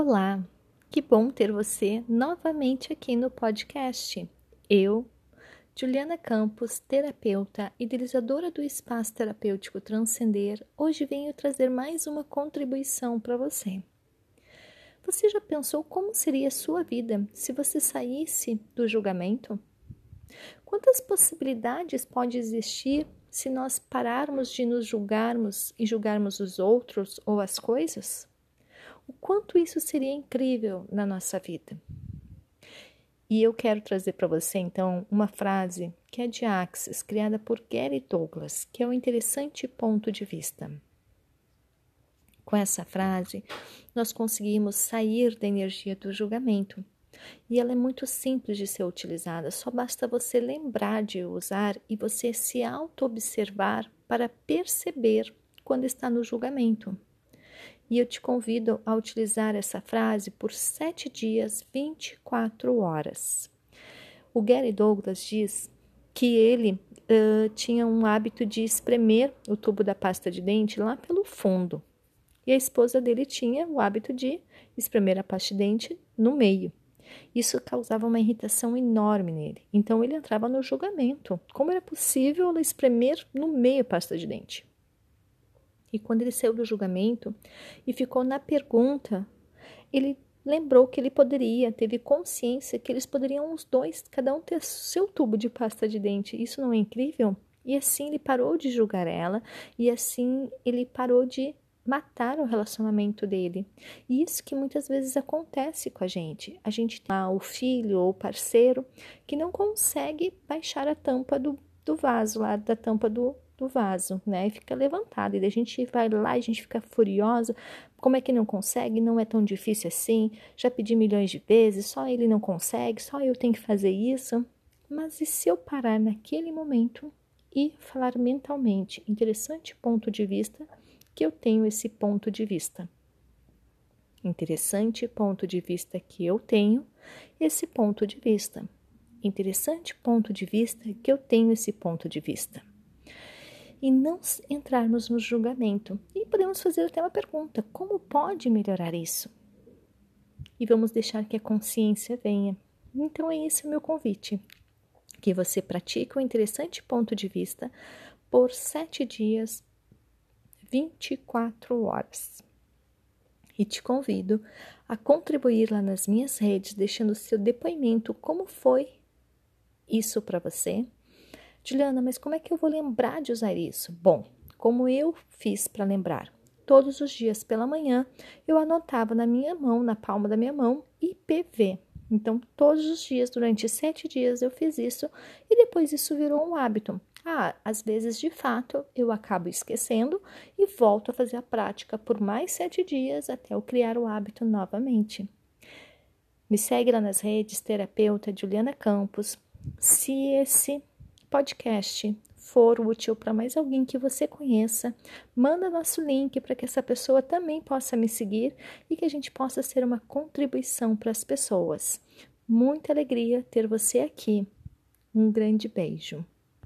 Olá, que bom ter você novamente aqui no podcast. Eu, Juliana Campos, terapeuta, idealizadora do espaço terapêutico Transcender, hoje venho trazer mais uma contribuição para você. Você já pensou como seria a sua vida se você saísse do julgamento? Quantas possibilidades pode existir se nós pararmos de nos julgarmos e julgarmos os outros ou as coisas? O quanto isso seria incrível na nossa vida. E eu quero trazer para você então uma frase que é de Axis, criada por Gary Douglas, que é um interessante ponto de vista. Com essa frase, nós conseguimos sair da energia do julgamento. E ela é muito simples de ser utilizada, só basta você lembrar de usar e você se auto-observar para perceber quando está no julgamento. E eu te convido a utilizar essa frase por sete dias, 24 horas. O Gary Douglas diz que ele uh, tinha um hábito de espremer o tubo da pasta de dente lá pelo fundo. E a esposa dele tinha o hábito de espremer a pasta de dente no meio. Isso causava uma irritação enorme nele. Então ele entrava no julgamento. Como era possível ela espremer no meio a pasta de dente? E quando ele saiu do julgamento e ficou na pergunta, ele lembrou que ele poderia, teve consciência que eles poderiam os dois, cada um ter seu tubo de pasta de dente. Isso não é incrível? E assim ele parou de julgar ela e assim ele parou de matar o relacionamento dele. E isso que muitas vezes acontece com a gente. A gente tem o filho ou o parceiro que não consegue baixar a tampa do, do vaso lá, da tampa do, do vaso, né? E fica levantado. E a gente vai lá a gente fica furiosa. Como é que não consegue? Não é tão difícil assim. Já pedi milhões de vezes, só ele não consegue, só eu tenho que fazer isso. Mas e se eu parar naquele momento e falar mentalmente? Interessante ponto de vista que eu tenho esse ponto de vista. Interessante ponto de vista que eu tenho esse ponto de vista. Interessante ponto de vista que eu tenho esse ponto de vista e não entrarmos no julgamento. E podemos fazer até uma pergunta: como pode melhorar isso? E vamos deixar que a consciência venha. Então, é esse o meu convite: que você pratique um interessante ponto de vista por sete dias, 24 horas. E te convido a contribuir lá nas minhas redes, deixando seu depoimento como foi isso para você Juliana, mas como é que eu vou lembrar de usar isso? Bom, como eu fiz para lembrar? Todos os dias pela manhã eu anotava na minha mão, na palma da minha mão, IPV. Então, todos os dias, durante sete dias, eu fiz isso e depois isso virou um hábito. Ah, às vezes, de fato, eu acabo esquecendo e volto a fazer a prática por mais sete dias até eu criar o hábito novamente. Me segue lá nas redes, terapeuta Juliana Campos. Se esse podcast for útil para mais alguém que você conheça, manda nosso link para que essa pessoa também possa me seguir e que a gente possa ser uma contribuição para as pessoas. Muita alegria ter você aqui. Um grande beijo.